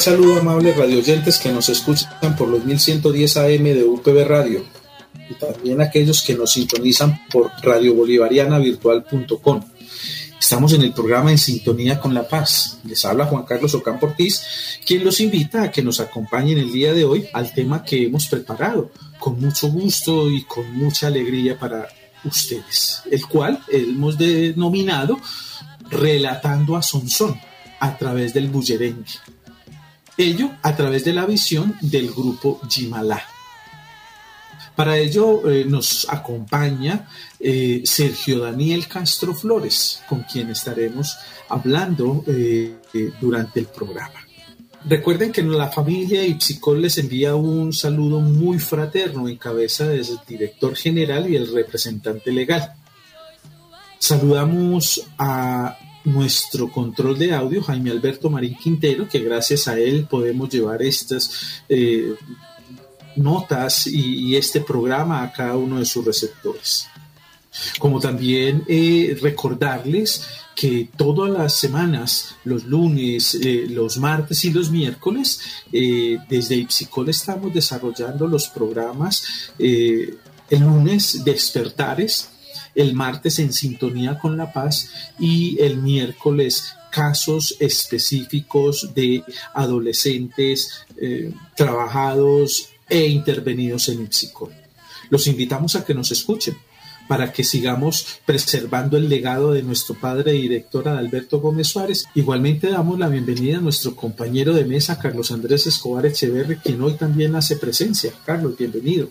Cordial saludo, amables radioyentes que nos escuchan por los 1110 AM de UPB Radio y también aquellos que nos sintonizan por radiobolivarianavirtual.com. Estamos en el programa En Sintonía con la Paz. Les habla Juan Carlos Ocampo Ortiz, quien los invita a que nos acompañen el día de hoy al tema que hemos preparado con mucho gusto y con mucha alegría para ustedes, el cual hemos denominado Relatando a Sonsón a través del bullerengue. Ello a través de la visión del grupo Jimalá. Para ello eh, nos acompaña eh, Sergio Daniel Castro Flores, con quien estaremos hablando eh, durante el programa. Recuerden que la familia Ipsicol les envía un saludo muy fraterno en cabeza del director general y el representante legal. Saludamos a nuestro control de audio, Jaime Alberto Marín Quintero, que gracias a él podemos llevar estas eh, notas y, este programa a cada uno de sus receptores. Como también eh, recordarles que todas las semanas, los lunes, eh, los martes y los miércoles, desde Ipsicol estamos desarrollando los programas el lunes despertares el martes en sintonía con la paz y el miércoles casos específicos de adolescentes eh, trabajados e intervenidos en psicólogo. Los invitamos a que nos escuchen para que sigamos preservando el legado de nuestro padre director Alberto Gómez Suárez. Igualmente damos la bienvenida a nuestro compañero de mesa, Carlos Andrés Escobar Echeverri, quien hoy también hace presencia. Carlos, bienvenido.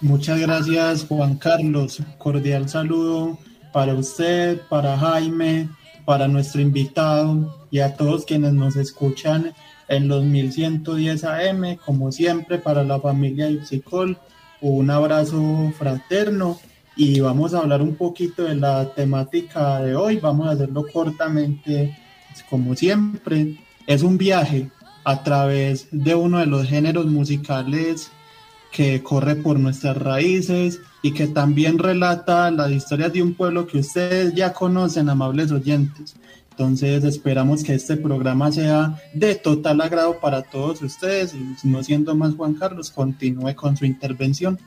Muchas gracias Juan Carlos. Cordial saludo para usted, para Jaime, para nuestro invitado y a todos quienes nos escuchan en los 1110 AM. Como siempre, para la familia Ipsicol, un abrazo fraterno y vamos a hablar un poquito de la temática de hoy. Vamos a hacerlo cortamente, como siempre. Es un viaje a través de uno de los géneros musicales que corre por nuestras raíces y que también relata las historias de un pueblo que ustedes ya conocen, amables oyentes. Entonces esperamos que este programa sea de total agrado para todos ustedes y no siendo más Juan Carlos, continúe con su intervención.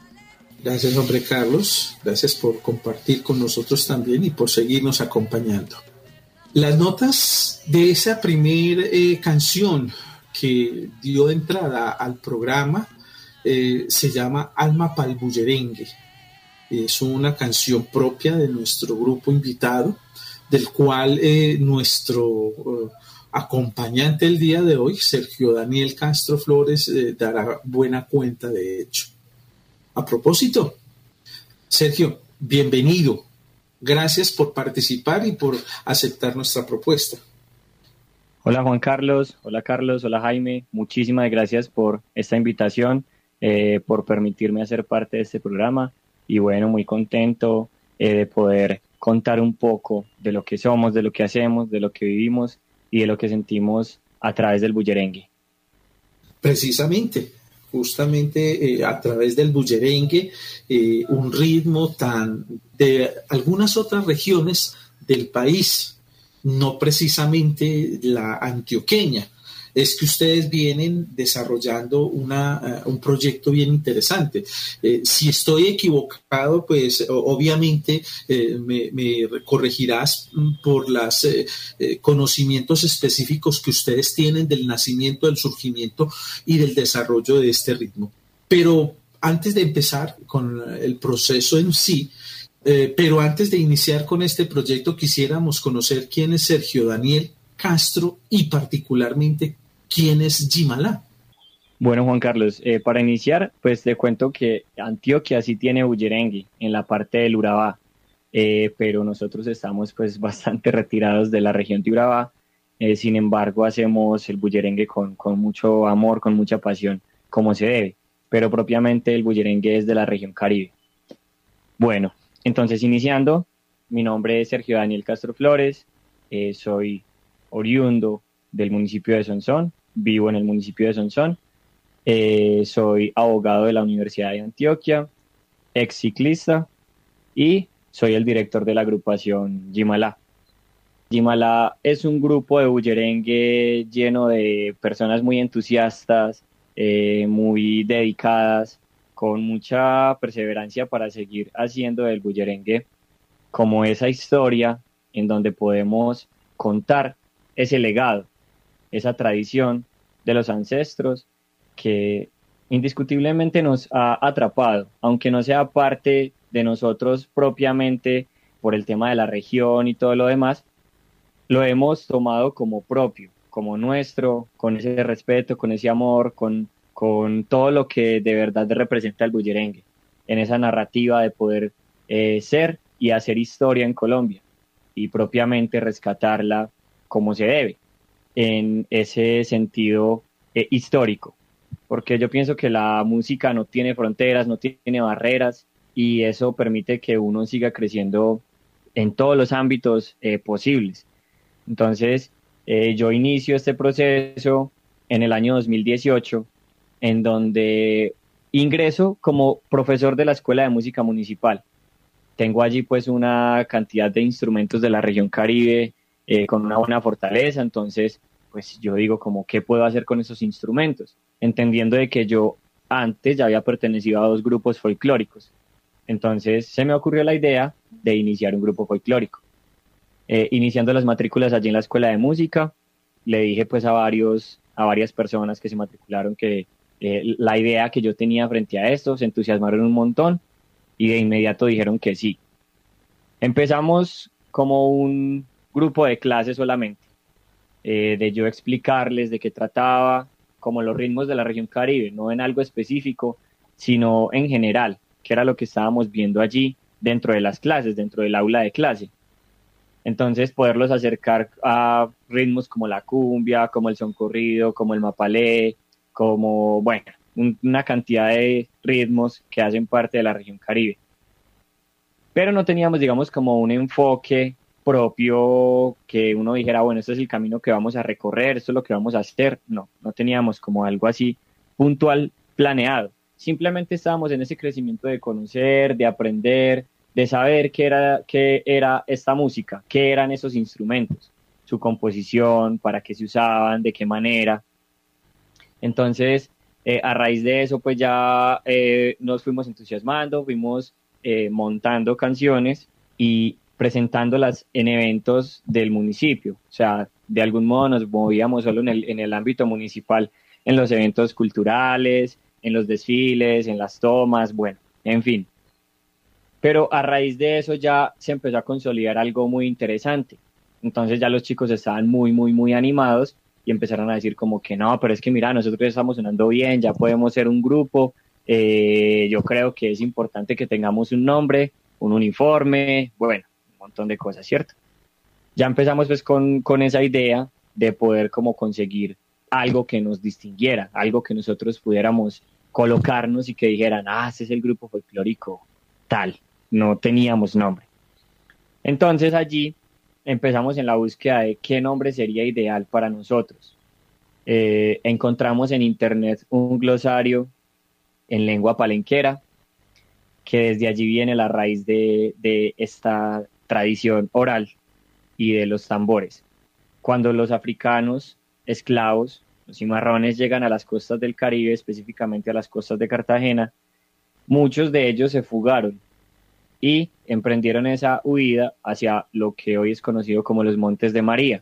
Gracias, hombre Carlos. Gracias por compartir con nosotros también y por seguirnos acompañando. Las notas de esa primera eh, canción que dio entrada al programa eh, se llama Alma Palbullerengue. Es una canción propia de nuestro grupo invitado, del cual eh, nuestro eh, acompañante el día de hoy, Sergio Daniel Castro Flores, dará buena cuenta de hecho. A propósito, Sergio, bienvenido. Gracias por participar y por aceptar nuestra propuesta. Hola Juan Carlos, hola Carlos, hola Jaime, muchísimas gracias por esta invitación eh, por permitirme hacer parte de este programa y bueno, muy contento eh, de poder contar un poco de lo que somos, de lo que hacemos, de lo que vivimos y de lo que sentimos a través del bullerengue. Precisamente, justamente eh, a través del bullerengue, un ritmo tan de algunas otras regiones del país, no precisamente la antioqueña, es que ustedes vienen desarrollando eh, un proyecto bien interesante. Eh, si estoy equivocado, pues obviamente eh, me, corregirás por los conocimientos específicos que ustedes tienen del nacimiento, del surgimiento y del desarrollo de este ritmo. Pero antes de empezar con el proceso en sí, pero antes de iniciar con este proyecto, quisiéramos conocer quién es Sergio Daniel Castro y particularmente ¿Quién es Jimala? Bueno, Juan Carlos, eh, para iniciar, pues te cuento que Antioquia sí tiene bullerengue en la parte del Urabá, eh, pero nosotros estamos pues bastante retirados de la región de Urabá. Eh, sin embargo, hacemos el bullerengue con, con, mucho amor, con mucha pasión, como se debe, pero propiamente el bullerengue es de la región Caribe. Bueno, entonces iniciando, mi nombre es Sergio Daniel Castro Flores, soy oriundo del municipio de Sonsón, vivo en el municipio de Sonsón, eh, soy abogado de la Universidad de Antioquia, ex ciclista y soy el director de la agrupación Jimala. Jimala es un grupo de bullerengue lleno de personas muy entusiastas, eh, muy dedicadas, con mucha perseverancia para seguir haciendo del bullerengue como esa historia en donde podemos contar ese legado, esa tradición de los ancestros que indiscutiblemente nos ha atrapado, aunque no sea parte de nosotros propiamente por el tema de la región y todo lo demás, lo hemos tomado como propio, como nuestro, con ese respeto, con ese amor, con, con todo lo que de verdad representa el bullerengue, en esa narrativa de poder eh, ser y hacer historia en Colombia y propiamente rescatarla como se debe, en ese sentido eh, histórico, porque yo pienso que la música no tiene fronteras, no tiene barreras y eso permite que uno siga creciendo en todos los ámbitos eh, posibles. Entonces, eh, yo inicio este proceso en el año 2018, en donde ingreso como profesor de la Escuela de Música Municipal. Tengo allí pues una cantidad de instrumentos de la región Caribe eh, con una buena fortaleza, entonces pues yo digo como qué puedo hacer con esos instrumentos, entendiendo de que yo antes ya había pertenecido a dos grupos folclóricos. Entonces se me ocurrió la idea de iniciar un grupo folclórico. Eh, iniciando las matrículas allí en la escuela de música, le dije pues a varios, a varias personas que se matricularon que eh, la idea que yo tenía frente a esto, se entusiasmaron un montón y de inmediato dijeron que sí. Empezamos como un grupo de clases solamente, eh, de yo explicarles de qué trataba, como los ritmos de la región Caribe, no en algo específico, sino en general, que era lo que estábamos viendo allí dentro de las clases, dentro del aula de clase. Entonces, poderlos acercar a ritmos como la cumbia, como el son corrido, como el mapalé, como, bueno, una cantidad de ritmos que hacen parte de la región Caribe. Pero no teníamos, digamos, como un enfoque propio que uno dijera, bueno, este es el camino que vamos a recorrer, esto es lo que vamos a hacer. No, no teníamos como algo así puntual planeado. Simplemente estábamos en ese crecimiento de conocer, de aprender, de saber qué era, qué era esta música, qué eran esos instrumentos, su composición, para qué se usaban, de qué manera. Entonces, eh, a raíz de eso, pues ya eh, nos fuimos entusiasmando, fuimos eh, montando canciones y presentándolas en eventos del municipio. O sea, de algún modo nos movíamos solo en el, en el ámbito municipal, en los eventos culturales, en los desfiles, en las tomas, bueno, en fin. Pero a raíz de eso ya se empezó a consolidar algo muy interesante. Entonces ya los chicos estaban muy, muy, muy animados y empezaron a decir como que no, pero es que mira, nosotros estamos sonando bien, ya podemos ser un grupo, eh, yo creo que es importante que tengamos un nombre, un uniforme, bueno, montón de cosas, ¿cierto? Ya empezamos pues con, con esa idea de poder como conseguir algo que nos distinguiera, algo que nosotros pudiéramos colocarnos y que dijeran, ah, ese es el grupo folclórico tal no teníamos nombre. Entonces allí empezamos en la búsqueda de qué nombre sería ideal para nosotros. Eh, encontramos en internet un glosario en lengua palenquera, que desde allí viene la raíz de, de esta tradición oral y de los tambores. Cuando los africanos esclavos, los cimarrones, llegan a las costas del Caribe, específicamente a las costas de Cartagena, muchos de ellos se fugaron y emprendieron esa huida hacia lo que hoy es conocido como los Montes de María.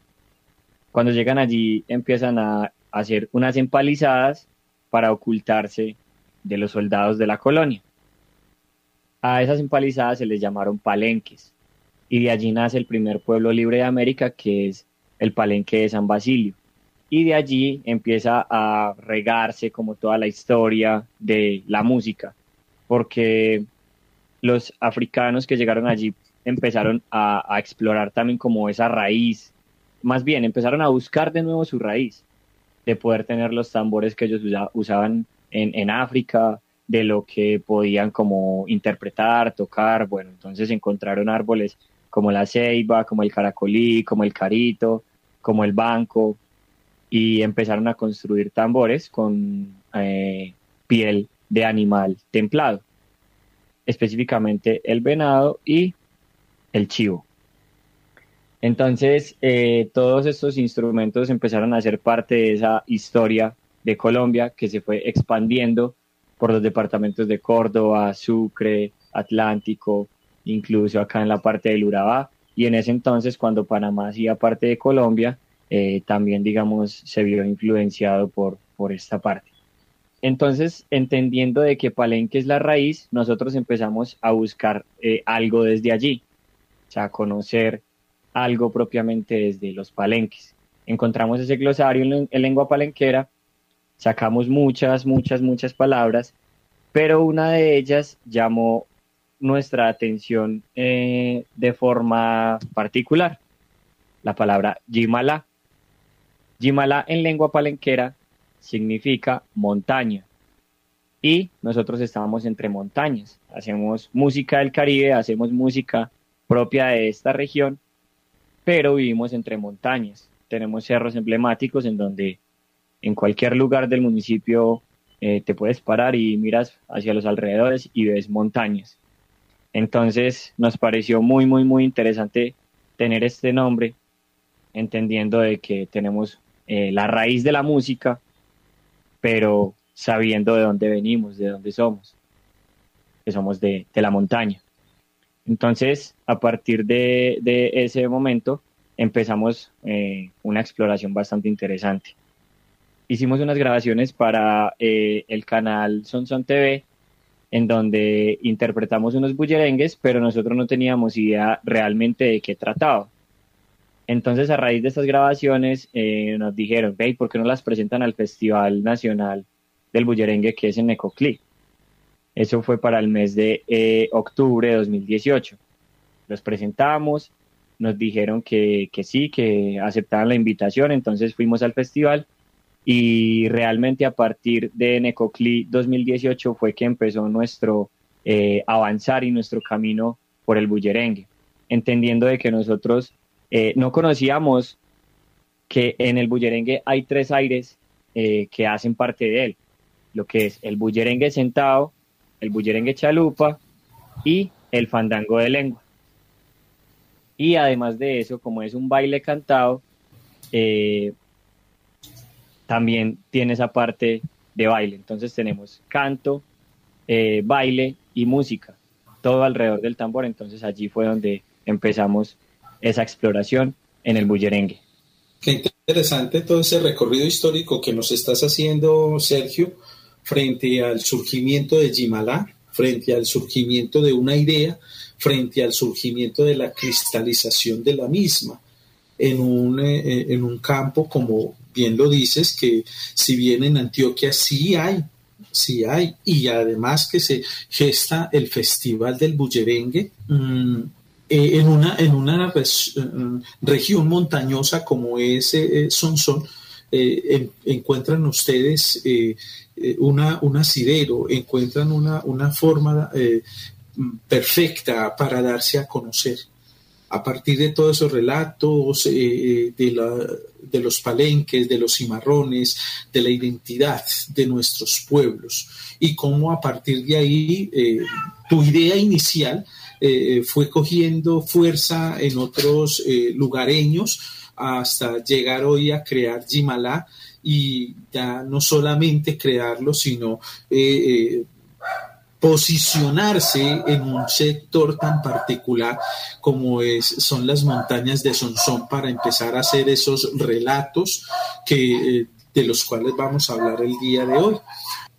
Cuando llegan allí empiezan a hacer unas empalizadas para ocultarse de los soldados de la colonia. A esas empalizadas se les llamaron palenques y de allí nace el primer pueblo libre de América que es el palenque de San Basilio. Y de allí empieza a regarse como toda la historia de la música, porque los africanos que llegaron allí empezaron a, explorar también como esa raíz, más bien empezaron a buscar de nuevo su raíz, de poder tener los tambores que ellos usaban en, África, de lo que podían como interpretar, tocar, bueno, entonces encontraron árboles como la ceiba, como el caracolí, como el carito, como el banco, y empezaron a construir tambores con eh, piel de animal templado, específicamente el venado y el chivo. Entonces, eh, todos estos instrumentos empezaron a ser parte de esa historia de Colombia que se fue expandiendo por los departamentos de Córdoba, Sucre, Atlántico, incluso acá en la parte del Urabá. Y en ese entonces, cuando Panamá hacía parte de Colombia, eh, también, digamos, se vio influenciado por, por esta parte. Entonces, entendiendo de que Palenque es la raíz, nosotros empezamos a buscar eh, algo desde allí, o sea, conocer algo propiamente desde los palenques. Encontramos ese glosario en, en lengua palenquera, sacamos muchas, muchas, muchas palabras, pero una de ellas llamó nuestra atención eh, de forma particular, la palabra Jimala. Jimala en lengua palenquera significa montaña y nosotros estábamos entre montañas. Hacemos música del Caribe, hacemos música propia de esta región, pero vivimos entre montañas. Tenemos cerros emblemáticos en donde en cualquier lugar del municipio eh, te puedes parar y miras hacia los alrededores y ves montañas. Entonces nos pareció muy, muy, muy interesante tener este nombre, entendiendo de que tenemos eh, la raíz de la música, pero sabiendo de dónde venimos, de dónde somos, que somos de, la montaña. Entonces, a partir de, ese momento, empezamos eh, una exploración bastante interesante. Hicimos unas grabaciones para eh, el canal Son Son TV, en donde interpretamos unos bullerengues, pero nosotros no teníamos idea realmente de qué trataba. Entonces, a raíz de estas grabaciones, eh, nos dijeron, ve, ¿por qué no las presentan al Festival Nacional del Bullerengue que es en Ecoclí? Eso fue para el mes de eh, octubre de 2018. Los presentamos, nos dijeron que, que sí, que aceptaban la invitación, entonces fuimos al festival y realmente a partir de Necocli 2018 fue que empezó nuestro eh, avanzar y nuestro camino por el bullerengue, entendiendo de que nosotros eh, no conocíamos que en el bullerengue hay tres aires eh, que hacen parte de él, lo que es el bullerengue sentado, el bullerengue chalupa y el fandango de lengua. Y además de eso, como es un baile cantado, eh, también tiene esa parte de baile. Entonces tenemos canto, eh, baile y música, todo alrededor del tambor. Entonces allí fue donde empezamos esa exploración en el bullerengue. Qué interesante todo ese recorrido histórico que nos estás haciendo, Sergio, frente al surgimiento de Jimalá, frente al surgimiento de una idea, frente al surgimiento de la cristalización de la misma en un, eh, en un campo como bien lo dices, que si bien en Antioquia sí hay, sí hay, y además que se gesta el Festival del Bullerengue, mm, eh, en una, en una mm, región montañosa como es eh, Sonsón, eh, encuentran ustedes una, un asidero, encuentran una, una forma perfecta para darse a conocer a partir de todos esos relatos eh, de, de, los palenques, de los cimarrones, de la identidad de nuestros pueblos. Y cómo a partir de ahí eh, tu idea inicial eh, fue cogiendo fuerza en otros lugareños hasta llegar hoy a crear Jimalá y ya no solamente crearlo, sino posicionarse en un sector tan particular como es, son las montañas de Sonsón para empezar a hacer esos relatos que, eh, de los cuales vamos a hablar el día de hoy.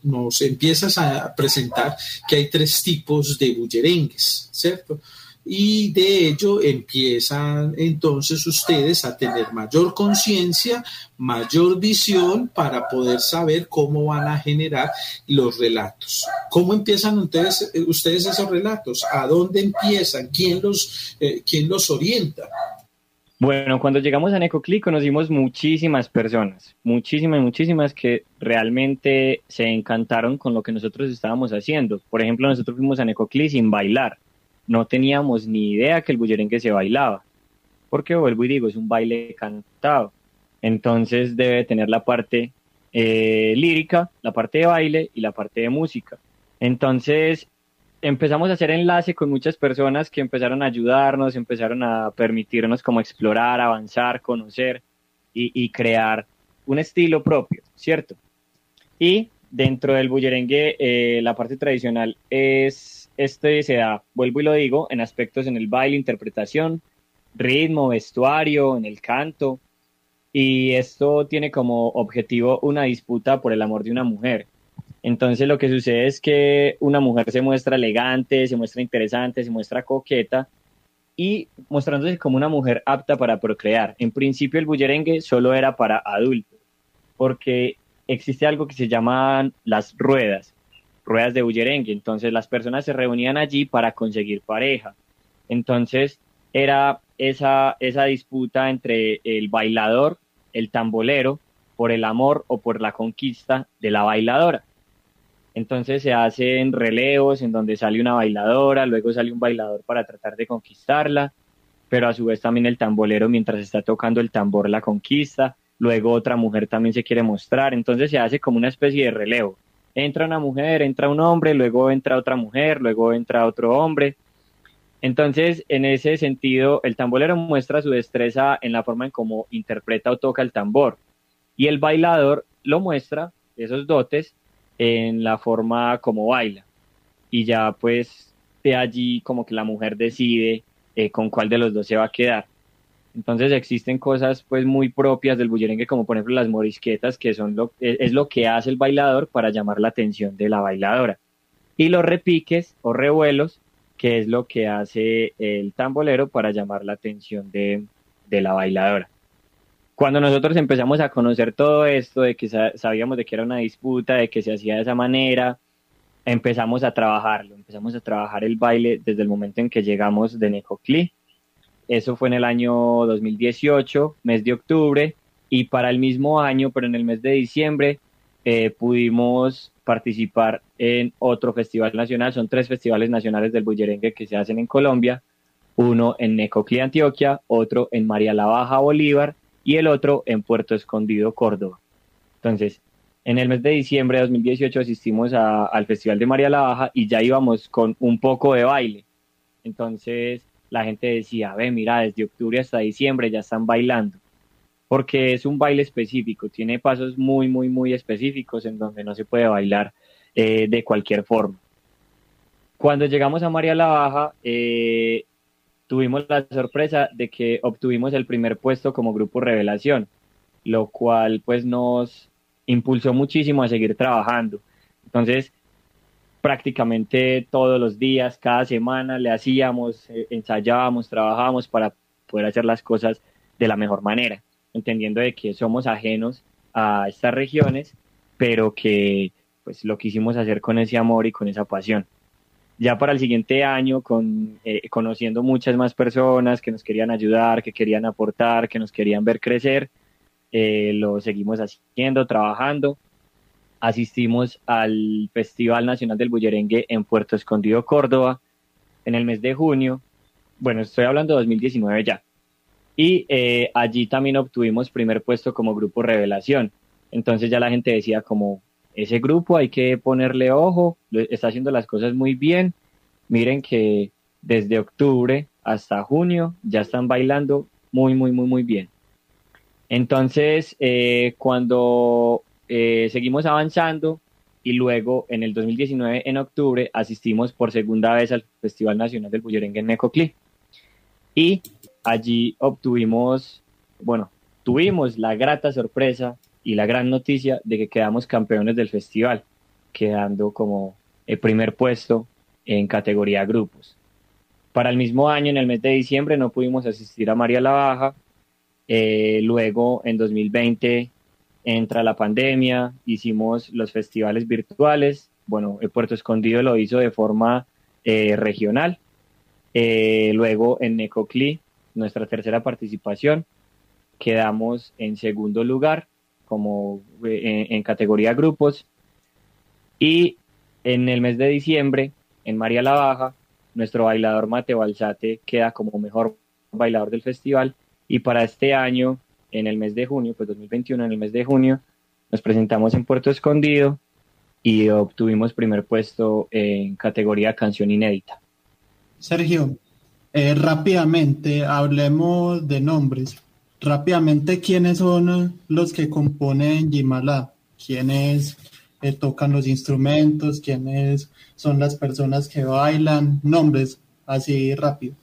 Nos empiezas a presentar que hay tres tipos de bullerengues, ¿cierto? Y de ello empiezan entonces ustedes a tener mayor conciencia, mayor visión para poder saber cómo van a generar los relatos. ¿Cómo empiezan ustedes, ustedes esos relatos? ¿A dónde empiezan? ¿Quién los, eh, quién los orienta? Bueno, cuando llegamos a Necoclí conocimos muchísimas personas, muchísimas, muchísimas que realmente se encantaron con lo que nosotros estábamos haciendo. Por ejemplo, nosotros fuimos a Necoclí sin bailar no teníamos ni idea que el bullerengue se bailaba. porque vuelvo y digo, es un baile cantado. Entonces debe tener la parte eh, lírica, la parte de baile y la parte de música. Entonces empezamos a hacer enlace con muchas personas que empezaron a ayudarnos, empezaron a permitirnos como explorar, avanzar, conocer y, crear un estilo propio, ¿cierto? Y dentro del bullerengue, eh, la parte tradicional es, este se da, vuelvo y lo digo, en aspectos en el baile, interpretación, ritmo, vestuario, en el canto, y esto tiene como objetivo una disputa por el amor de una mujer. Entonces lo que sucede es que una mujer se muestra elegante, se muestra interesante, se muestra coqueta y mostrándose como una mujer apta para procrear. En principio el bullerengue solo era para adultos, porque existe algo que se llaman las ruedas, ruedas de bullerengue. Entonces las personas se reunían allí para conseguir pareja. Entonces era esa, esa disputa entre el bailador, el tambolero, por el amor o por la conquista de la bailadora. Entonces se hacen relevos en donde sale una bailadora, luego sale un bailador para tratar de conquistarla, pero a su vez también el tambolero mientras está tocando el tambor la conquista, luego otra mujer también se quiere mostrar, entonces se hace como una especie de relevo. Entra una mujer, entra un hombre, luego entra otra mujer, luego entra otro hombre, entonces, en ese sentido, el tambolero muestra su destreza en la forma en cómo interpreta o toca el tambor. Y el bailador lo muestra, esos dotes, en la forma como baila. Y ya pues de allí como que la mujer decide eh, con cuál de los dos se va a quedar. Entonces existen cosas pues muy propias del bullerengue como por ejemplo las morisquetas que son lo, es lo que hace el bailador para llamar la atención de la bailadora. Y los repiques o revuelos que es lo que hace el tambolero para llamar la atención de, la bailadora. Cuando nosotros empezamos a conocer todo esto, de que sabíamos de que era una disputa, de que se hacía de esa manera, empezamos a trabajarlo, empezamos a trabajar el baile desde el momento en que llegamos de Necoclí. Eso fue en el año 2018, mes de octubre, y para el mismo año, pero en el mes de diciembre, eh, pudimos participar en otro festival nacional. Son tres festivales nacionales del bullerengue que se hacen en Colombia. Uno en Necoclí, Antioquia, otro en María la Baja, Bolívar, y el otro en Puerto Escondido, Córdoba. Entonces, en el mes de diciembre de 2018 asistimos al Festival de María la Baja y ya íbamos con un poco de baile. Entonces, la gente decía, ve, mira, desde octubre hasta diciembre ya están bailando porque es un baile específico, tiene pasos muy, muy, muy específicos en donde no se puede bailar eh, de cualquier forma. Cuando llegamos a María la Baja, eh, tuvimos la sorpresa de que obtuvimos el primer puesto como grupo revelación, lo cual pues nos impulsó muchísimo a seguir trabajando. Entonces, prácticamente todos los días, cada semana le hacíamos, eh, ensayábamos, trabajábamos para poder hacer las cosas de la mejor manera entendiendo de que somos ajenos a estas regiones, pero que pues lo quisimos hacer con ese amor y con esa pasión. Ya para el siguiente año, con, eh, conociendo muchas más personas que nos querían ayudar, que querían aportar, que nos querían ver crecer, eh, lo seguimos haciendo, trabajando. Asistimos al Festival Nacional del Bullerengue en Puerto Escondido, Córdoba, en el mes de junio. Bueno, estoy hablando de 2019 ya. Y eh, allí también obtuvimos primer puesto como grupo revelación. Entonces ya la gente decía como, ese grupo hay que ponerle ojo, está haciendo las cosas muy bien. Miren que desde octubre hasta junio ya están bailando muy, muy, muy, muy bien. Entonces, eh, cuando eh, seguimos avanzando y luego en el 2019, en octubre, asistimos por segunda vez al Festival Nacional del Bullerengue en Necoclí. Y allí obtuvimos, bueno, tuvimos la grata sorpresa y la gran noticia de que quedamos campeones del festival, quedando como el primer puesto en categoría grupos. Para el mismo año, en el mes de diciembre, no pudimos asistir a María la Baja. Eh, luego, en 2020, entra la pandemia, hicimos los festivales virtuales. Bueno, Puerto Escondido lo hizo de forma eh, regional. Eh, luego, en Necoclí nuestra tercera participación. Quedamos en segundo lugar como eh, en, categoría grupos. Y en el mes de diciembre, en María la Baja, nuestro bailador Mateo Alzate queda como mejor bailador del festival. Y para este año, en el mes de junio, pues 2021, en el mes de junio, nos presentamos en Puerto Escondido y obtuvimos primer puesto en categoría canción inédita. Sergio, eh, rápidamente hablemos de nombres. Rápidamente, ¿quiénes son los que componen Jimala? ¿Quiénes eh, tocan los instrumentos? ¿Quiénes son las personas que bailan? Nombres, así rápido.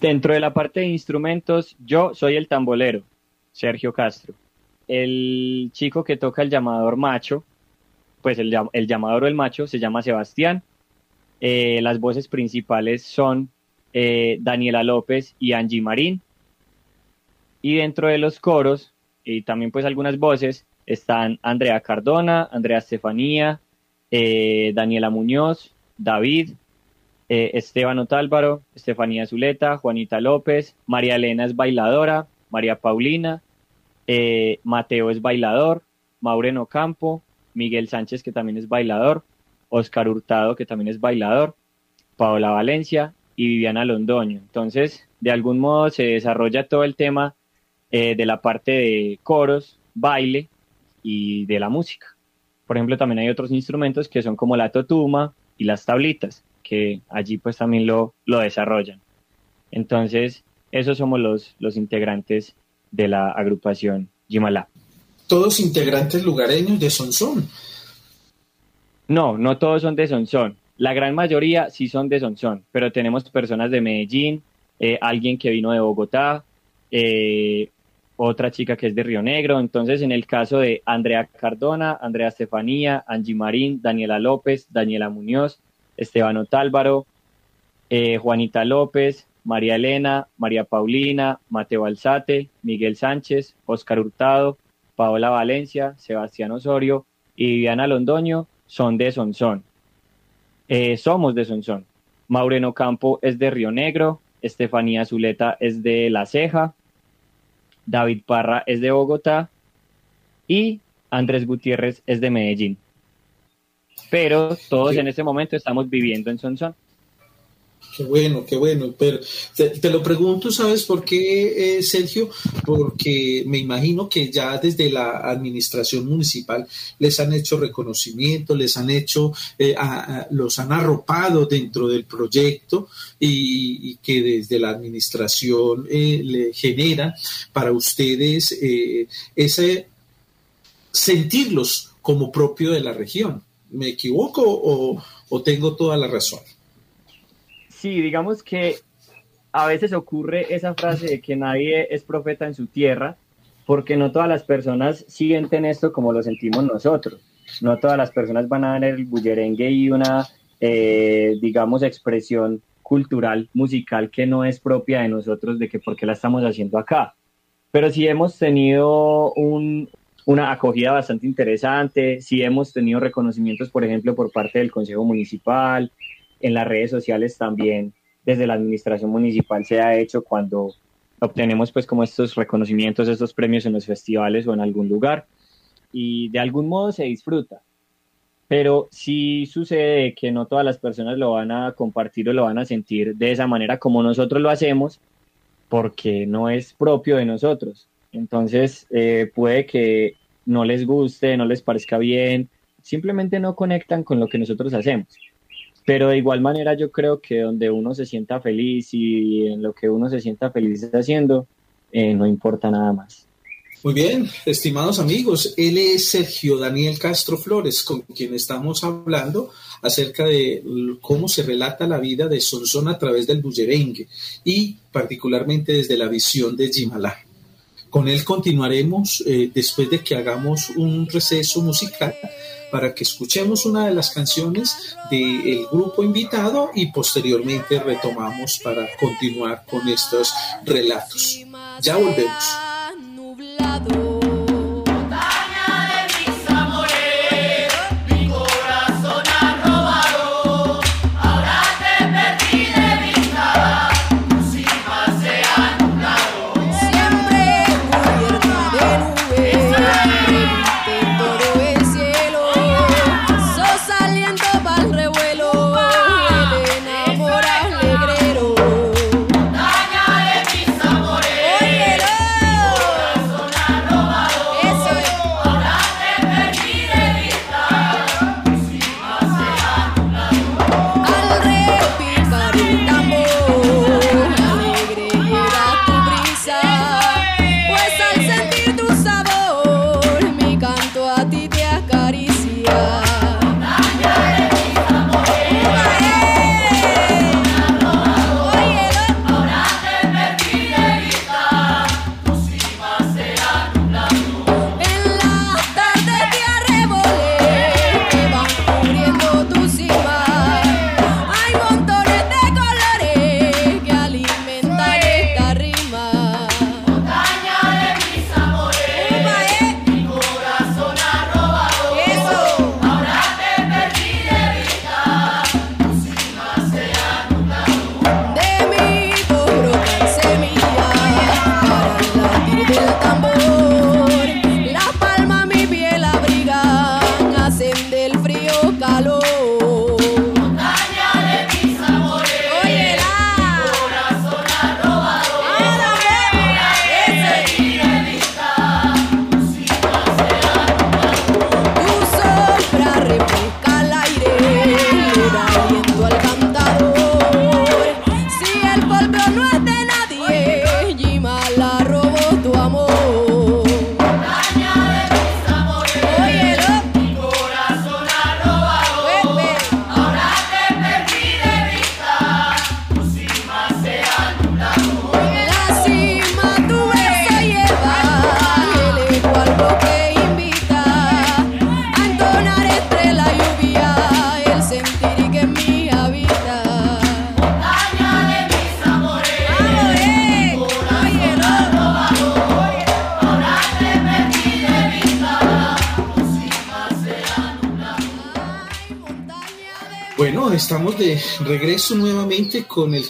Dentro de la parte de instrumentos, yo soy el tambolero, Sergio Castro. El chico que toca el llamador macho, pues el, llamador o el macho se llama Sebastián. Eh, las voces principales son eh, Daniela López y Angie Marín. Y dentro de los coros, y también pues algunas voces, están Andrea Cardona, Andrea Estefanía, eh, Daniela Muñoz, David, Esteban Otálvaro, Estefanía Zuleta, Juanita López, María Elena es bailadora, María Paulina, Mateo es bailador, Maureno Campo, Miguel Sánchez, que también es bailador, Oscar Hurtado, que también es bailador, Paola Valencia y Viviana Londoño. Entonces, de algún modo se desarrolla todo el tema eh, de la parte de coros, baile y de la música. Por ejemplo, también hay otros instrumentos que son como la totuma y las tablitas, que allí pues también lo, lo desarrollan. Entonces, esos somos los, los integrantes de la agrupación Yimala todos integrantes lugareños de Sonsón. No, no todos son de Sonsón. La gran mayoría sí son de Sonsón, pero tenemos personas de Medellín, eh, alguien que vino de Bogotá, eh, otra chica que es de Río Negro. Entonces, en el caso de Andrea Cardona, Andrea Estefanía, Angie Marín, Daniela López, Daniela Muñoz, Esteban Otálvaro, eh, Juanita López, María Elena, María Paulina, Mateo Alzate, Miguel Sánchez, Oscar Hurtado, Paola Valencia, Sebastián Osorio y Viviana Londoño son de Sonsón. Eh, somos de Sonsón. Maureno Campo es de Río Negro, Estefanía Zuleta es de La Ceja, David Parra es de Bogotá y Andrés Gutiérrez es de Medellín. Pero todos en este momento estamos viviendo en Sonsón. Qué bueno, qué bueno. Pero te, lo pregunto, ¿sabes por qué, eh, Sergio? Porque me imagino que ya desde la administración municipal les han hecho reconocimiento, les han hecho, eh, los han arropado dentro del proyecto y, que desde la administración eh, le genera para ustedes ese sentirlos como propio de la región. ¿Me equivoco o tengo toda la razón? Sí, digamos que a veces ocurre esa frase de que nadie es profeta en su tierra, porque no todas las personas sienten esto como lo sentimos nosotros. No todas las personas van a ver el bullerengue y una, eh, digamos, expresión cultural, musical que no es propia de nosotros, de que por qué la estamos haciendo acá. Pero sí hemos tenido una acogida bastante interesante, sí hemos tenido reconocimientos, por ejemplo, por parte del Consejo Municipal, en las redes sociales también desde la administración municipal se ha hecho cuando obtenemos pues como estos reconocimientos, estos premios en los festivales o en algún lugar y de algún modo se disfruta. Pero sí sucede que no todas las personas lo van a compartir o lo van a sentir de esa manera como nosotros lo hacemos porque no es propio de nosotros. Entonces eh, puede que no les guste, no les parezca bien, simplemente no conectan con lo que nosotros hacemos. Pero de igual manera yo creo que donde uno se sienta feliz y en lo que uno se sienta feliz haciendo, eh, no importa nada más. Muy bien, estimados amigos, él es Sergio Daniel Castro Flores, con quien estamos hablando acerca de cómo se relata la vida de Sonsón a través del bullerengue y particularmente desde la visión de Jimalá. Con él continuaremos eh, después de que hagamos un receso musical para que escuchemos una de las canciones del grupo invitado y posteriormente retomamos para continuar con estos relatos. Ya volvemos.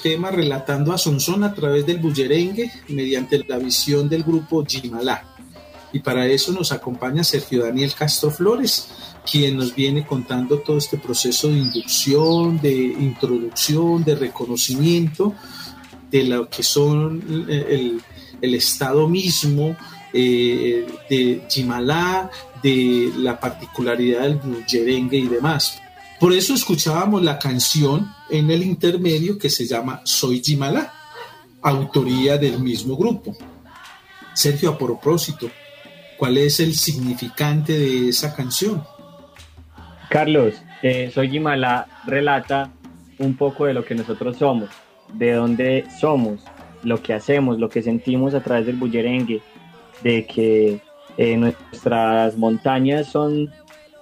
Tema relatando a Sonsón a través del bullerengue mediante la visión del grupo Jimalá. Y para eso nos acompaña Sergio Daniel Castro Flores, quien nos viene contando todo este proceso de inducción, de introducción, de reconocimiento de lo que son eh, el, estado mismo eh, de Jimalá, de la particularidad del bullerengue y demás. Por eso escuchábamos la canción en el intermedio que se llama Soy Jimala, autoría del mismo grupo. Sergio, a propósito, ¿cuál es el significante de esa canción? Carlos, eh, Soy Jimala relata un poco de lo que nosotros somos, de dónde somos, lo que hacemos, lo que sentimos a través del bullerengue, de que eh, nuestras montañas son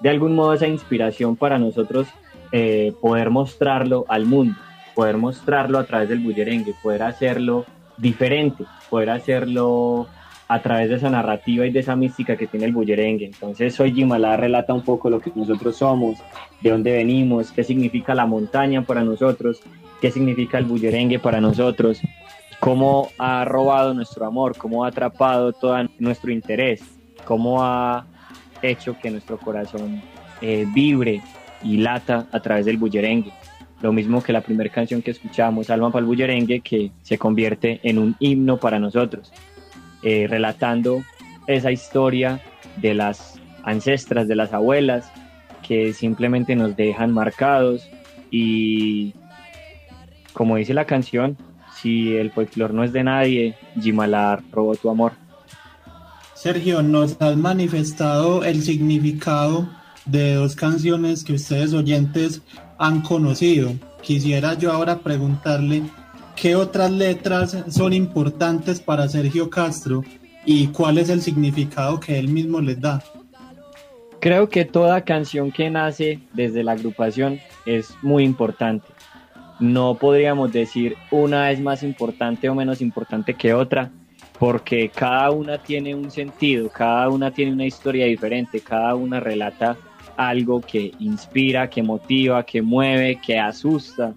de algún modo esa inspiración para nosotros eh, poder mostrarlo al mundo, poder mostrarlo a través del bullerengue, poder hacerlo diferente, poder hacerlo a través de esa narrativa y de esa mística que tiene el bullerengue. Entonces, hoy Jimalá relata un poco lo que nosotros somos, de dónde venimos, qué significa la montaña para nosotros, qué significa el bullerengue para nosotros, cómo ha robado nuestro amor, cómo ha atrapado todo nuestro interés, cómo ha hecho que nuestro corazón eh, vibre y lata a través del bullerengue. Lo mismo que la primera canción que escuchamos, Alma para el bullerengue, que se convierte en un himno para nosotros, eh, relatando esa historia de las ancestras, de las abuelas, que simplemente nos dejan marcados y, como dice la canción, si el folclor no es de nadie, Jimalar robó tu amor. Sergio, nos has manifestado el significado de dos canciones que ustedes oyentes han conocido. Quisiera yo ahora preguntarle qué otras letras son importantes para Sergio Castro y cuál es el significado que él mismo les da. Creo que toda canción que nace desde la agrupación es muy importante. No podríamos decir una es más importante o menos importante que otra, porque cada una tiene un sentido, cada una tiene una historia diferente, cada una relata algo que inspira, que motiva, que mueve, que asusta,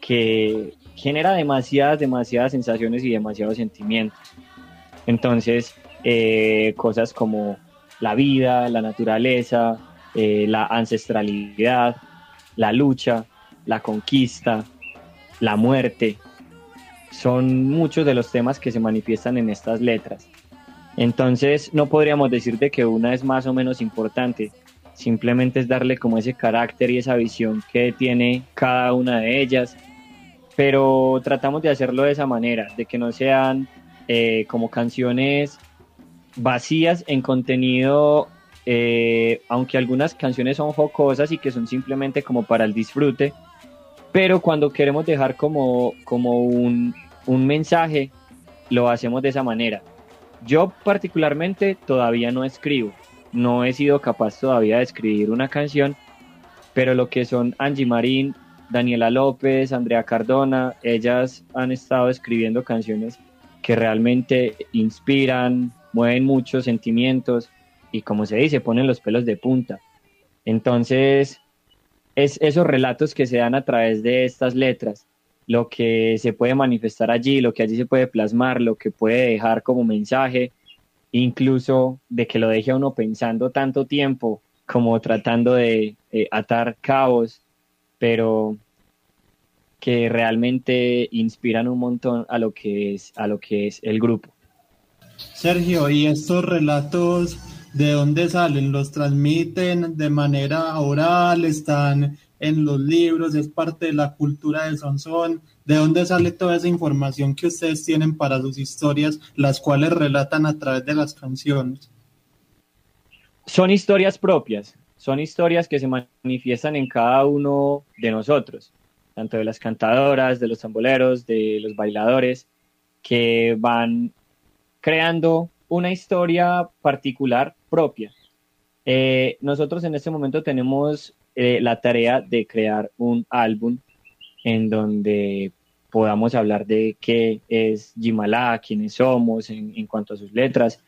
que genera demasiadas, demasiadas sensaciones y demasiados sentimientos. Entonces, eh, cosas como la vida, la naturaleza, eh, la ancestralidad, la lucha, la conquista, la muerte, son muchos de los temas que se manifiestan en estas letras. Entonces no podríamos decir de que una es más o menos importante, simplemente es darle como ese carácter y esa visión que tiene cada una de ellas, pero tratamos de hacerlo de esa manera, de que no sean eh, como canciones vacías en contenido, eh, aunque algunas canciones son jocosas y que son simplemente como para el disfrute, pero cuando queremos dejar como, como un, un mensaje, lo hacemos de esa manera. Yo particularmente todavía no escribo, no he sido capaz todavía de escribir una canción, pero lo que son Angie Marín, Daniela López, Andrea Cardona, ellas han estado escribiendo canciones que realmente inspiran, mueven muchos sentimientos y como se dice, ponen los pelos de punta. Entonces, es esos relatos que se dan a través de estas letras, lo que se puede manifestar allí, lo que allí se puede plasmar, lo que puede dejar como mensaje, incluso de que lo deje uno pensando tanto tiempo como tratando de eh, atar cabos, pero que realmente inspiran un montón a lo que es a lo que es el grupo. Sergio, ¿y estos relatos de dónde salen? ¿Los transmiten de manera oral? ¿Están en los libros? ¿Es parte de la cultura de Sonsón? ¿De dónde sale toda esa información que ustedes tienen para sus historias, las cuales relatan a través de las canciones? Son historias propias, son historias que se manifiestan en cada uno de nosotros, tanto de las cantadoras, de los tamboleros, de los bailadores, que van creando una historia particular propia. Eh, nosotros en este momento tenemos eh, la tarea de crear un álbum en donde podamos hablar de qué es Jimala, quiénes somos en, cuanto a sus letras.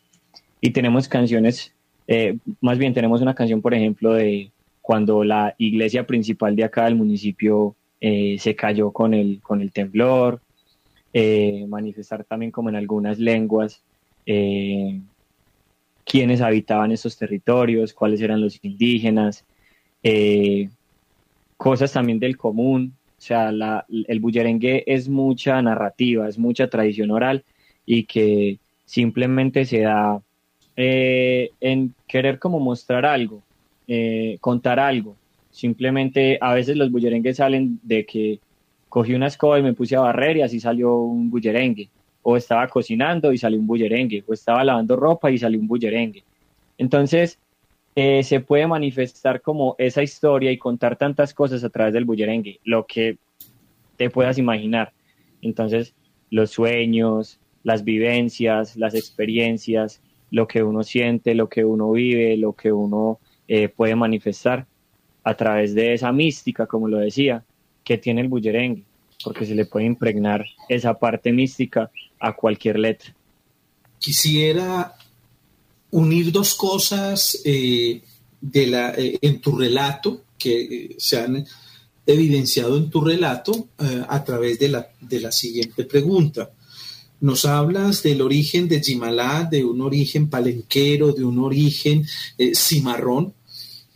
Y tenemos canciones, eh, más bien tenemos una canción, por ejemplo, de cuando la iglesia principal de acá del municipio se cayó con el, con el temblor, manifestar también como en algunas lenguas eh, quiénes habitaban esos territorios, cuáles eran los indígenas, cosas también del común, o sea, la, el bullerengue es mucha narrativa, es mucha tradición oral y que simplemente se da en querer como mostrar algo, eh, contar algo. Simplemente a veces los bullerengues salen de que cogí una escoba y me puse a barrer y así salió un bullerengue. O estaba cocinando y salió un bullerengue. O estaba lavando ropa y salió un bullerengue. Entonces, eh, se puede manifestar como esa historia y contar tantas cosas a través del bullerengue, lo que te puedas imaginar. Entonces, los sueños, las vivencias, las experiencias, lo que uno siente, lo que uno vive, lo que uno eh, puede manifestar a través de esa mística, como lo decía, que tiene el bullerengue, porque se le puede impregnar esa parte mística a cualquier letra. Quisiera unir dos cosas eh, de la, eh, en tu relato que se han evidenciado en tu relato a través de la, de la siguiente pregunta. Nos hablas del origen de Jimalá, de un origen palenquero, de un origen cimarrón,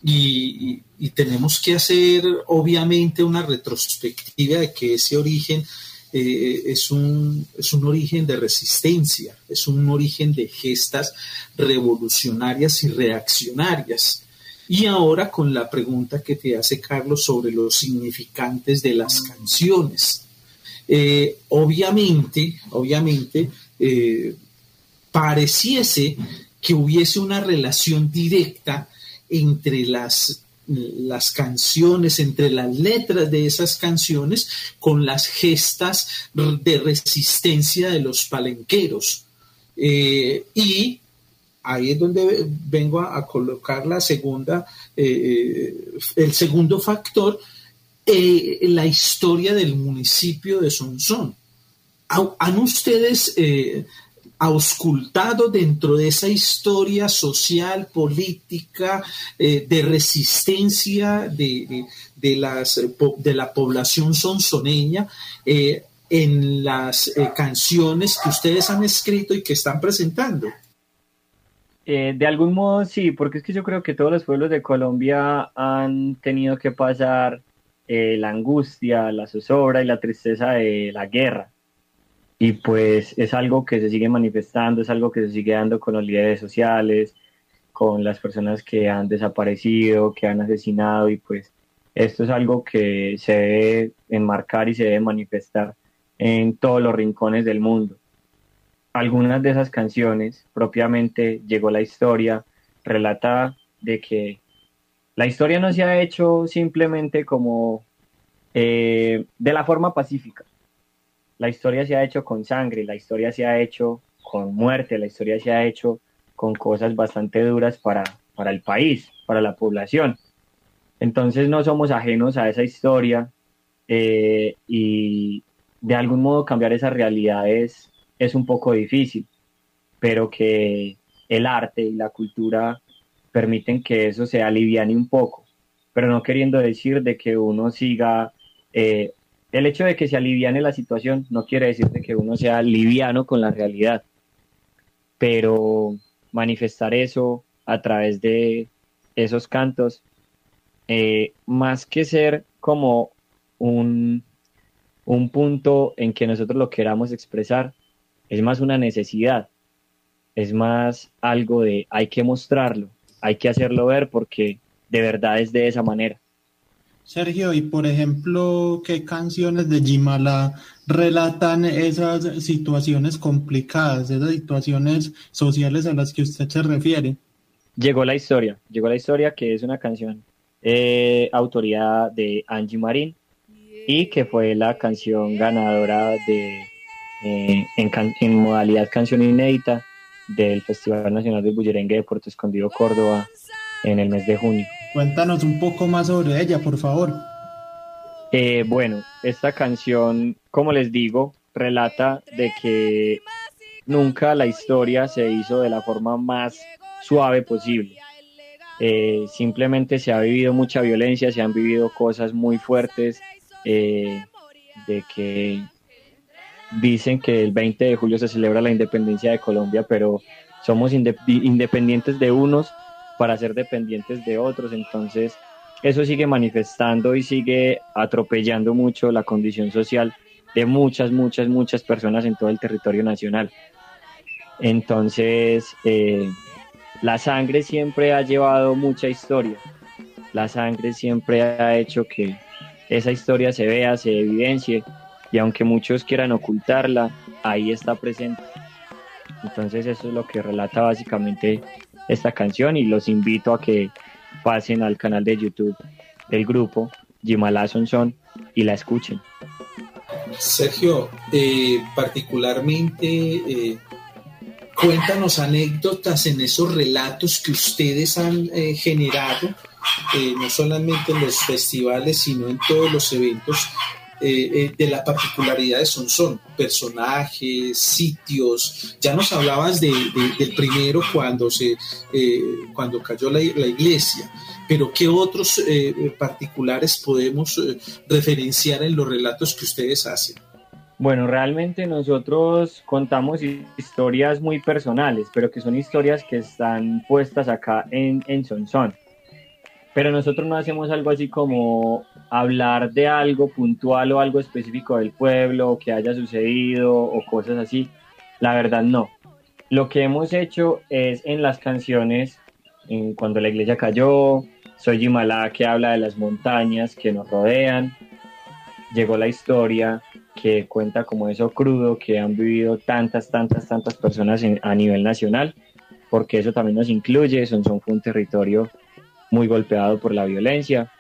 y, tenemos que hacer obviamente una retrospectiva de que ese origen eh, es, un, es un origen de resistencia, es un origen de gestas revolucionarias y reaccionarias. Y ahora con la pregunta que te hace Carlos sobre los significantes de las canciones. Eh, obviamente, obviamente, eh, pareciese que hubiese una relación directa entre las, las canciones, entre las letras de esas canciones, con las gestas de resistencia de los palenqueros. Eh, y ahí es donde vengo a, colocar la segunda, eh, el segundo factor, eh, la historia del municipio de Sonsón. ¿Han ustedes auscultado dentro de esa historia social, política, eh, de resistencia de, las, de la población sonsoneña eh, en las eh, canciones que ustedes han escrito y que están presentando. de algún modo sí, porque es que yo creo que todos los pueblos de Colombia han tenido que pasar la angustia, la zozobra y la tristeza de la guerra y pues es algo que se sigue manifestando, es algo que se sigue dando con los líderes sociales, con las personas que han desaparecido, que han asesinado y pues esto es algo que se debe enmarcar y se debe manifestar en todos los rincones del mundo. Algunas de esas canciones, propiamente llegó la historia, relata de que la historia no se ha hecho simplemente como eh, de la forma pacífica, la historia se ha hecho con sangre, la historia se ha hecho con muerte, la historia se ha hecho con cosas bastante duras para, para el país, para la población. Entonces no somos ajenos a esa historia eh, y de algún modo cambiar esas realidades es un poco difícil, pero que el arte y la cultura permiten que eso se aliviane un poco, pero no queriendo decir de que uno siga eh, el hecho de que se aliviane la situación no quiere decir que uno sea liviano con la realidad, pero manifestar eso a través de esos cantos, eh, más que ser como un, un punto en que nosotros lo queramos expresar, es más una necesidad, es más algo de hay que mostrarlo, hay que hacerlo ver porque de verdad es de esa manera. Sergio, y por ejemplo, ¿qué canciones de Jimala relatan esas situaciones complicadas, esas situaciones sociales a las que usted se refiere? Llegó la historia, llegó la historia que es una canción eh, de Angie Marín y que fue la canción ganadora de eh, en, en modalidad canción inédita del Festival Nacional de Bullerengue de Puerto Escondido, Córdoba, en el mes de junio. Cuéntanos un poco más sobre ella, por favor. Eh, bueno, esta canción, como les digo, relata de que nunca la historia se hizo de la forma más suave posible. eh, simplemente se ha vivido mucha violencia, se han vivido cosas muy fuertes, eh, de que dicen que el 20 de julio se celebra la independencia de Colombia, pero somos independientes de unos para ser dependientes de otros, entonces eso sigue manifestando y sigue atropellando mucho la condición social de muchas, muchas, muchas personas en todo el territorio nacional. Entonces, eh, la sangre siempre ha llevado mucha historia. La sangre siempre ha hecho que esa historia se vea, se evidencie y aunque muchos quieran ocultarla, ahí está presente. Entonces eso es lo que relata básicamente esta canción y los invito a que pasen al canal de YouTube del grupo Jimala Son y la escuchen. Sergio, eh, particularmente eh, cuéntanos anécdotas en esos relatos que ustedes han eh, generado, no solamente en los festivales, sino en todos los eventos eh, eh, de la particularidad de Sonsón, personajes, sitios. Ya nos hablabas de, del primero cuando, se, eh, cuando cayó la, la, iglesia, pero ¿qué otros particulares podemos referenciar en los relatos que ustedes hacen? Bueno, realmente nosotros contamos historias muy personales, pero que son historias que están puestas acá en, en Sonsón pero nosotros no hacemos algo así como hablar de algo puntual o algo específico del pueblo o que haya sucedido o cosas así. La verdad no. Lo que hemos hecho es en las canciones, en cuando la iglesia cayó, Soy Jimalá que habla de las montañas que nos rodean, llegó la historia que cuenta como eso crudo que han vivido tantas, tantas, tantas personas a nivel nacional, porque eso también nos incluye, son, son fue un territorio muy golpeado por la violencia,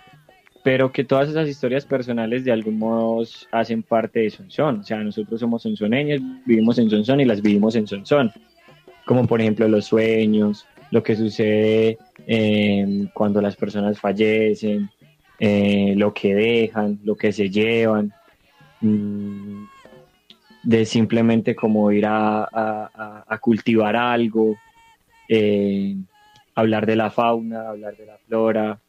pero que todas esas historias personales de algún modo hacen parte de Sonsón. O sea, nosotros somos sonsoneños, vivimos en Sonsón y las vivimos en Sonsón. Como por ejemplo los sueños, lo que sucede em, cuando las personas fallecen, eh, lo que dejan, lo que se llevan, mm, de simplemente como ir a, cultivar algo. Eh, hablar de la fauna, hablar de la flora,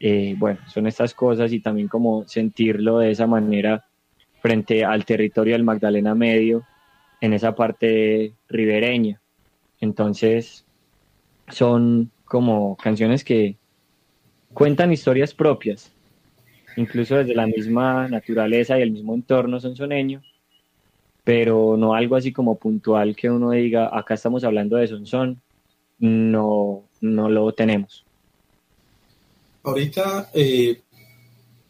eh, bueno, son estas cosas y también como sentirlo de esa manera frente al territorio del Magdalena Medio, en esa parte ribereña. Entonces, son como canciones que cuentan historias propias, incluso desde la misma naturaleza y el mismo entorno sonsoneño, pero no algo así como puntual que uno diga, acá estamos hablando de Sonsón, no, no lo tenemos. Ahorita eh,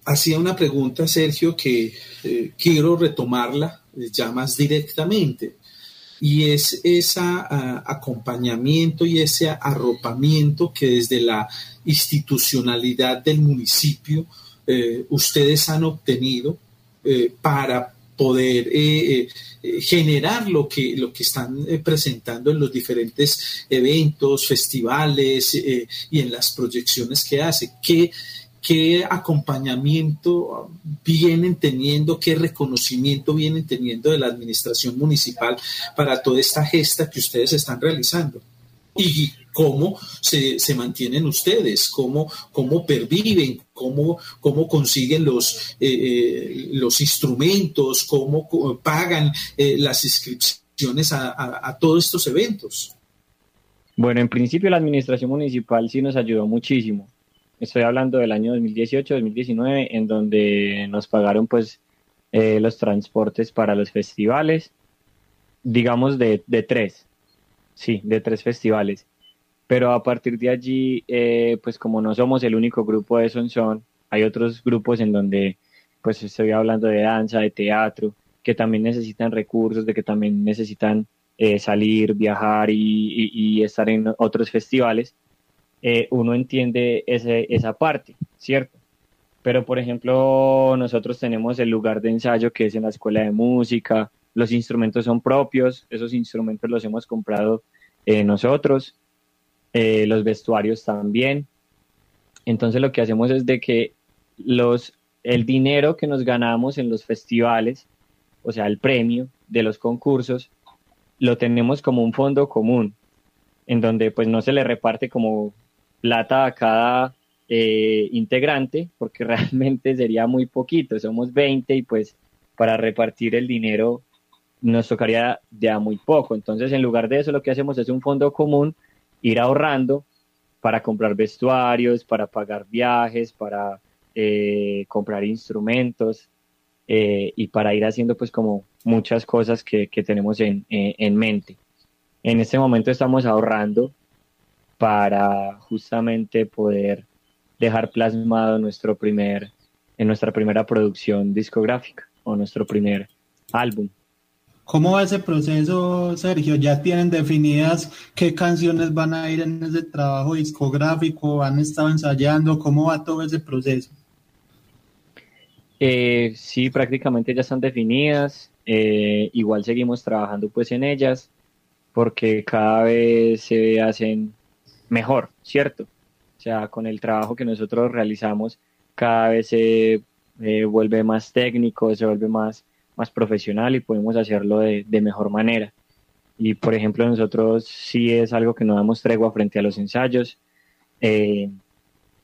hacía una pregunta, Sergio, que eh, quiero retomarla eh, ya más directamente, y es ese acompañamiento y ese arropamiento que desde la institucionalidad del municipio ustedes han obtenido para poder eh, eh, generar lo que, lo que están eh, presentando en los diferentes eventos, festivales y en las proyecciones que hace. ¿Qué, qué acompañamiento vienen teniendo, qué reconocimiento vienen teniendo de la administración municipal para toda esta gesta que ustedes están realizando. Y cómo se, se mantienen ustedes, cómo, cómo perviven, cómo, cómo consiguen los, eh, eh, los instrumentos, cómo pagan eh, las inscripciones a, a, todos estos eventos. Bueno, en principio la administración municipal sí nos ayudó muchísimo. Estoy hablando del año 2018-2019, en donde nos pagaron pues los transportes para los festivales, digamos de, de tres, sí, de tres festivales pero a partir de allí, eh, pues como no somos el único grupo de Sonson, hay otros grupos en donde pues estoy hablando de danza, de teatro, que también necesitan recursos, de que también necesitan eh, salir, viajar y, estar en otros festivales, eh, uno entiende ese, esa parte, ¿cierto? Pero, por ejemplo, nosotros tenemos el lugar de ensayo que es en la escuela de música, los instrumentos son propios, esos instrumentos los hemos comprado nosotros, eh, los vestuarios también. Entonces lo que hacemos es de que los, el dinero que nos ganamos en los festivales, o sea, el premio de los concursos, lo tenemos como un fondo común, en donde pues no se le reparte como plata a cada eh, integrante, porque realmente sería muy poquito, somos 20 y pues para repartir el dinero nos tocaría de a muy poco. Entonces, en lugar de eso, lo que hacemos es un fondo común, ir ahorrando para comprar vestuarios, para pagar viajes, para eh, comprar instrumentos eh, y para ir haciendo pues como muchas cosas que, tenemos en, en, mente. En este momento estamos ahorrando para justamente poder dejar plasmado nuestro primer, en nuestra primera producción discográfica o nuestro primer álbum. ¿Cómo va ese proceso, Sergio? ¿Ya tienen definidas qué canciones van a ir en ese trabajo discográfico? ¿Han estado ensayando? ¿Cómo va todo ese proceso? Eh, sí, prácticamente ya están definidas. Eh, igual seguimos trabajando pues en ellas porque cada vez se hacen mejor, ¿cierto? O sea, con el trabajo que nosotros realizamos cada vez se eh, vuelve más técnico, se vuelve más más profesional y podemos hacerlo de, mejor manera. Y por ejemplo, nosotros sí es algo que no damos tregua frente a los ensayos. Eh,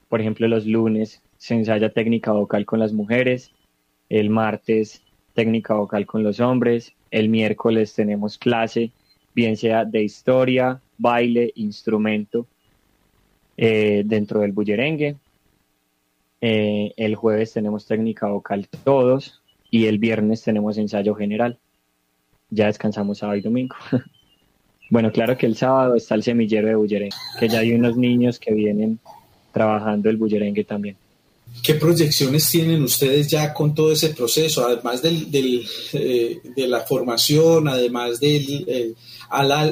por ejemplo, los lunes se ensaya técnica vocal con las mujeres, el martes técnica vocal con los hombres, el miércoles tenemos clase, bien sea de historia, baile, instrumento, eh, dentro del bullerengue. Eh, el jueves tenemos técnica vocal todos, y el viernes tenemos ensayo general. Ya descansamos sábado y domingo. bueno, claro que el sábado está el semillero de bullerengue, que ya hay unos niños que vienen trabajando el bullerengue también. ¿Qué proyecciones tienen ustedes ya con todo ese proceso? Además del, eh, de la formación, además del eh,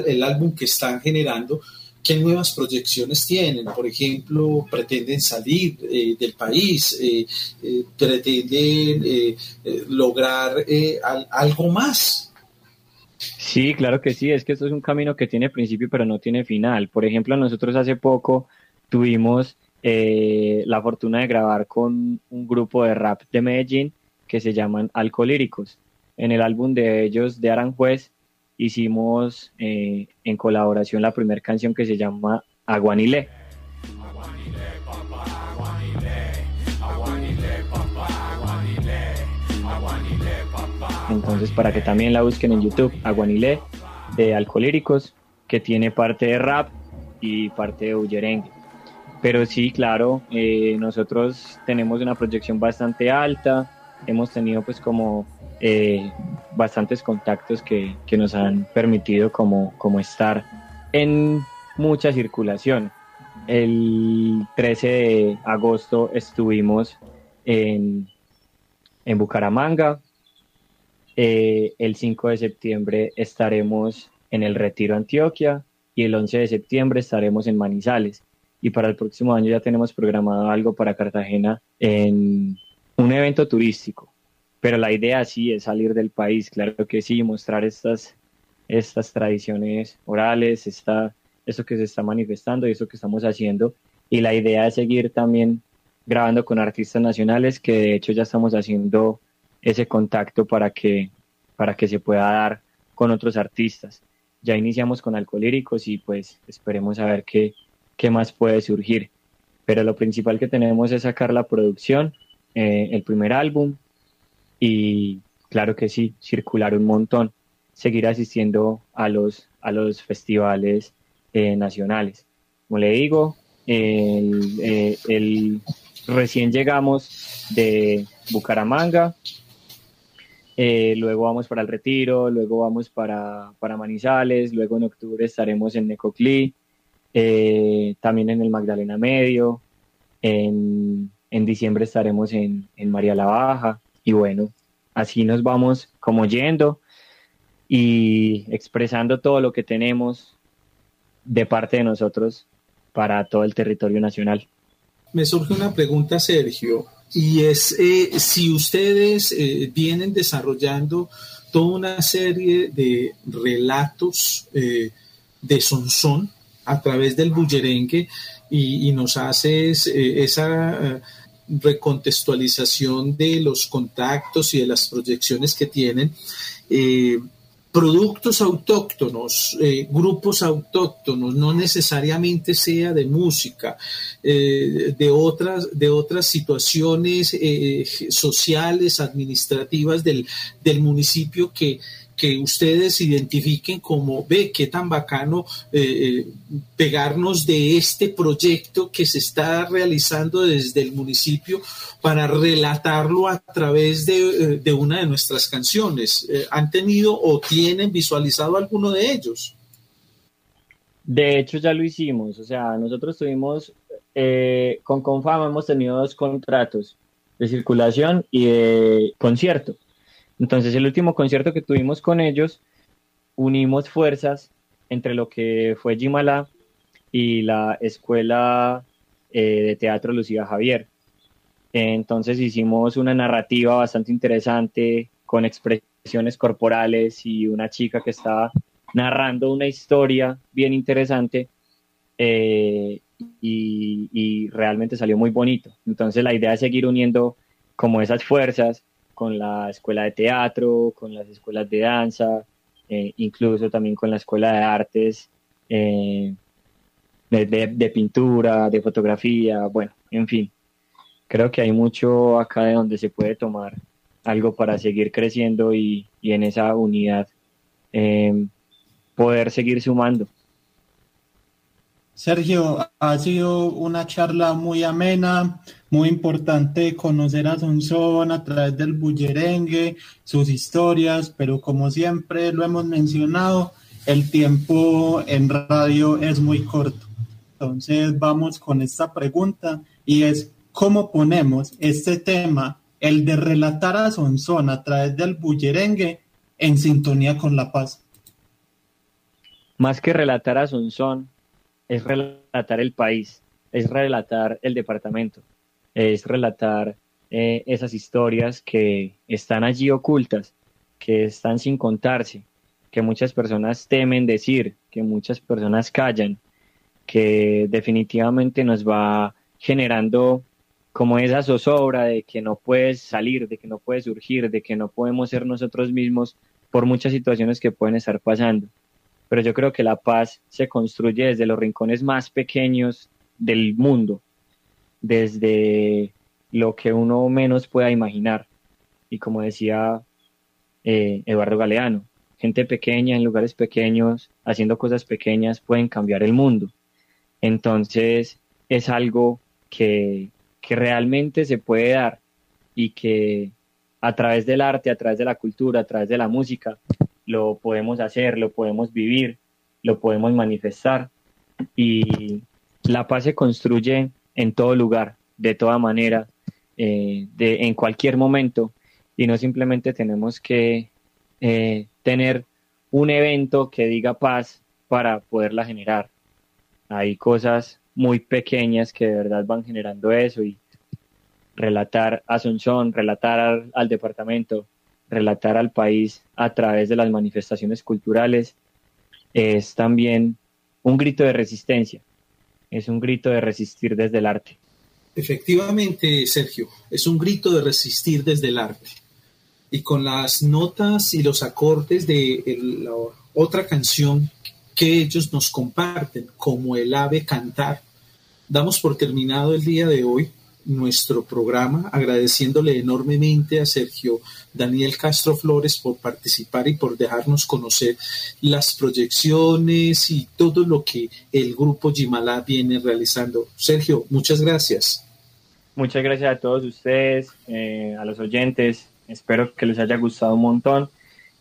el álbum que están generando, ¿Qué nuevas proyecciones tienen? Por ejemplo, pretenden salir eh, del país, eh, eh, pretenden lograr algo más. Sí, claro que sí, es que esto es un camino que tiene principio pero no tiene final. Por ejemplo, nosotros hace poco tuvimos la fortuna de grabar con un grupo de rap de Medellín que se llaman Alcolíricos. En el álbum de ellos de Aranjuez hicimos eh, en colaboración la primera canción que se llama Aguanile. Entonces, para que también la busquen en YouTube, Aguanile de Alcolíricos, que tiene parte de rap y parte de bullerengue. Pero sí, claro, eh, nosotros tenemos una proyección bastante alta, hemos tenido pues como eh, bastantes contactos que, nos han permitido como, como estar en mucha circulación. El 13 de agosto estuvimos en, en Bucaramanga. Eh, el 5 de septiembre estaremos en el Retiro Antioquia y el 11 de septiembre estaremos en Manizales. Y para el próximo año ya tenemos programado algo para Cartagena en un evento turístico pero la idea sí es salir del país, claro que sí, mostrar estas, estas tradiciones orales, esta, eso que se está manifestando y eso que estamos haciendo. Y la idea es seguir también grabando con artistas nacionales, que de hecho ya estamos haciendo ese contacto para que, para que se pueda dar con otros artistas. Ya iniciamos con Alcolíricos y pues esperemos a ver qué, qué más puede surgir. Pero lo principal que tenemos es sacar la producción, eh, el primer álbum, y claro que sí, circular un montón, seguir asistiendo a los, a los festivales eh, nacionales. Como le digo, el, eh, recién llegamos de Bucaramanga, eh, luego vamos para el Retiro, luego vamos para, para, Manizales, luego en octubre estaremos en Necoclí, también en el Magdalena Medio, en, en diciembre estaremos en, en María la Baja, y bueno, así nos vamos como yendo y expresando todo lo que tenemos de parte de nosotros para todo el territorio nacional. Me surge una pregunta, Sergio, y es eh, si ustedes eh, vienen desarrollando toda una serie de relatos eh, de Sonsón a través del bullerengue y, y nos haces esa recontextualización de los contactos y de las proyecciones que tienen. Eh, productos autóctonos, eh, grupos autóctonos, no necesariamente sea de música, eh, de, otras, de otras situaciones sociales, administrativas del, del municipio que, que ustedes identifiquen como, ve, qué tan bacano eh, pegarnos de este proyecto que se está realizando desde el municipio para relatarlo a través de, eh, una de nuestras canciones. Eh, ¿Han tenido o tienen visualizado alguno de ellos? De hecho, ya lo hicimos. O sea, nosotros tuvimos, con Confama hemos tenido dos contratos de circulación y de concierto. Entonces, el último concierto que tuvimos con ellos, unimos fuerzas entre lo que fue Jimala y la Escuela eh, de Teatro Lucía Javier. Entonces hicimos una narrativa bastante interesante con expresiones corporales y una chica que estaba narrando una historia bien interesante eh, y, realmente salió muy bonito. Entonces la idea es seguir uniendo como esas fuerzas con la escuela de teatro, con las escuelas de danza, eh, incluso también con la escuela de artes, eh, de, pintura, de fotografía, bueno, en fin. Creo que hay mucho acá de donde se puede tomar algo para seguir creciendo y, en esa unidad eh, poder seguir sumando. Sergio, ha sido una charla muy amena, muy importante conocer a Sonsón a través del bullerengue, sus historias, pero como siempre lo hemos mencionado, el tiempo en radio es muy corto. Entonces vamos con esta pregunta y es, ¿cómo ponemos este tema, el de relatar a Sonsón a través del bullerengue, en sintonía con la paz? Más que relatar a Sonsón, es relatar el país, es relatar el departamento, es relatar eh, esas historias que están allí ocultas, que están sin contarse, que muchas personas temen decir, que muchas personas callan, que definitivamente nos va generando como esa zozobra de que no puedes salir, de que no puedes surgir, de que no podemos ser nosotros mismos por muchas situaciones que pueden estar pasando pero yo creo que la paz se construye desde los rincones más pequeños del mundo, desde lo que uno menos pueda imaginar. Y como decía eh, Eduardo Galeano, gente pequeña en lugares pequeños, haciendo cosas pequeñas, pueden cambiar el mundo. Entonces es algo que, que realmente se puede dar y que a través del arte, a través de la cultura, a través de la música, lo podemos hacer, lo podemos vivir, lo podemos manifestar y la paz se construye en todo lugar, de toda manera, eh, en cualquier momento y no simplemente tenemos que eh, tener un evento que diga paz para poderla generar. Hay cosas muy pequeñas que de verdad van generando eso y relatar a relatar al departamento, relatar al país a través de las manifestaciones culturales es también un grito de resistencia, es un grito de resistir desde el arte. Efectivamente, Sergio, es un grito de resistir desde el arte. Y con las notas y los acordes de la otra canción que ellos nos comparten, como el ave cantar, damos por terminado el día de hoy nuestro programa, agradeciéndole enormemente a Sergio Daniel Castro Flores por participar y por dejarnos conocer las proyecciones y todo lo que el grupo Jimalá viene realizando. Sergio, muchas gracias. Muchas gracias a todos ustedes, eh, a los oyentes. Espero que les haya gustado un montón.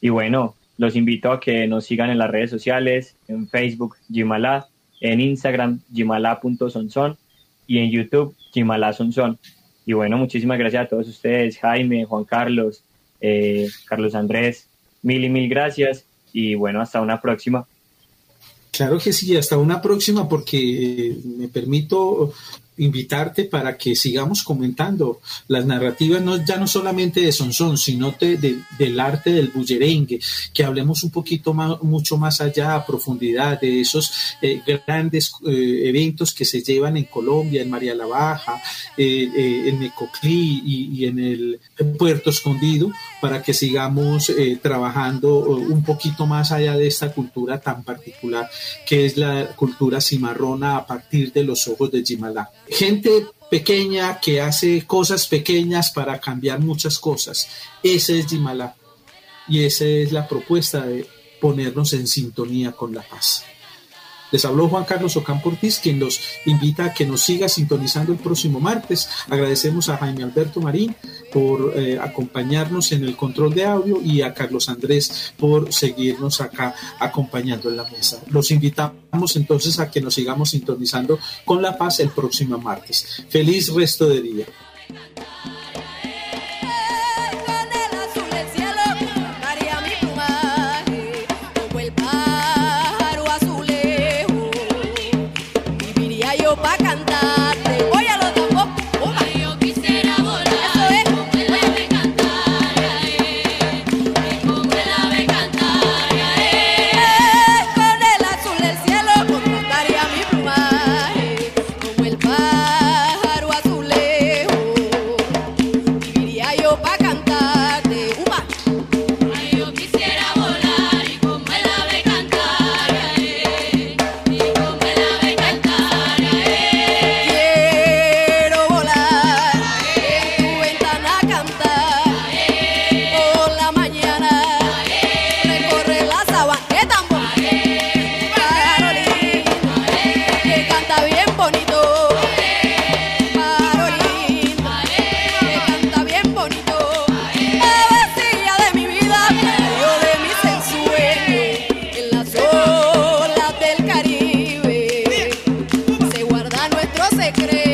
Y bueno, los invito a que nos sigan en las redes sociales, en Facebook Jimalá, en Instagram Jimala.sonson y en YouTube Jimala Sonson. Y bueno, muchísimas gracias a todos ustedes, Jaime, Juan Carlos, eh, Carlos Andrés, mil y mil gracias y bueno, hasta una próxima. Claro que sí, hasta una próxima porque me permito invitarte para que sigamos comentando. Las narrativas, no, ya no solamente de Sonsón, sino del arte del bullerengue, que hablemos un poquito más, mucho más allá, a profundidad de esos eh, grandes eh, eventos que se llevan en Colombia, en María la Baja, eh, en Necoclí y, y, en el Puerto Escondido, para que sigamos trabajando un poquito más allá de esta cultura tan particular que es la cultura cimarrona a partir de los ojos de Jimalá gente pequeña que hace cosas pequeñas para cambiar muchas cosas. Ese es Jimala. Y esa es la propuesta de ponernos en sintonía con la paz. Les habló Juan Carlos Ocampo Ortiz, quien los invita a que nos siga sintonizando el próximo martes. Agradecemos a Jaime Alberto Marín por eh, acompañarnos en el control de audio y a Carlos Andrés por seguirnos acá acompañando en la mesa. Los invitamos entonces a que nos sigamos sintonizando con La Paz el próximo martes. Feliz resto de día. Yo quisiera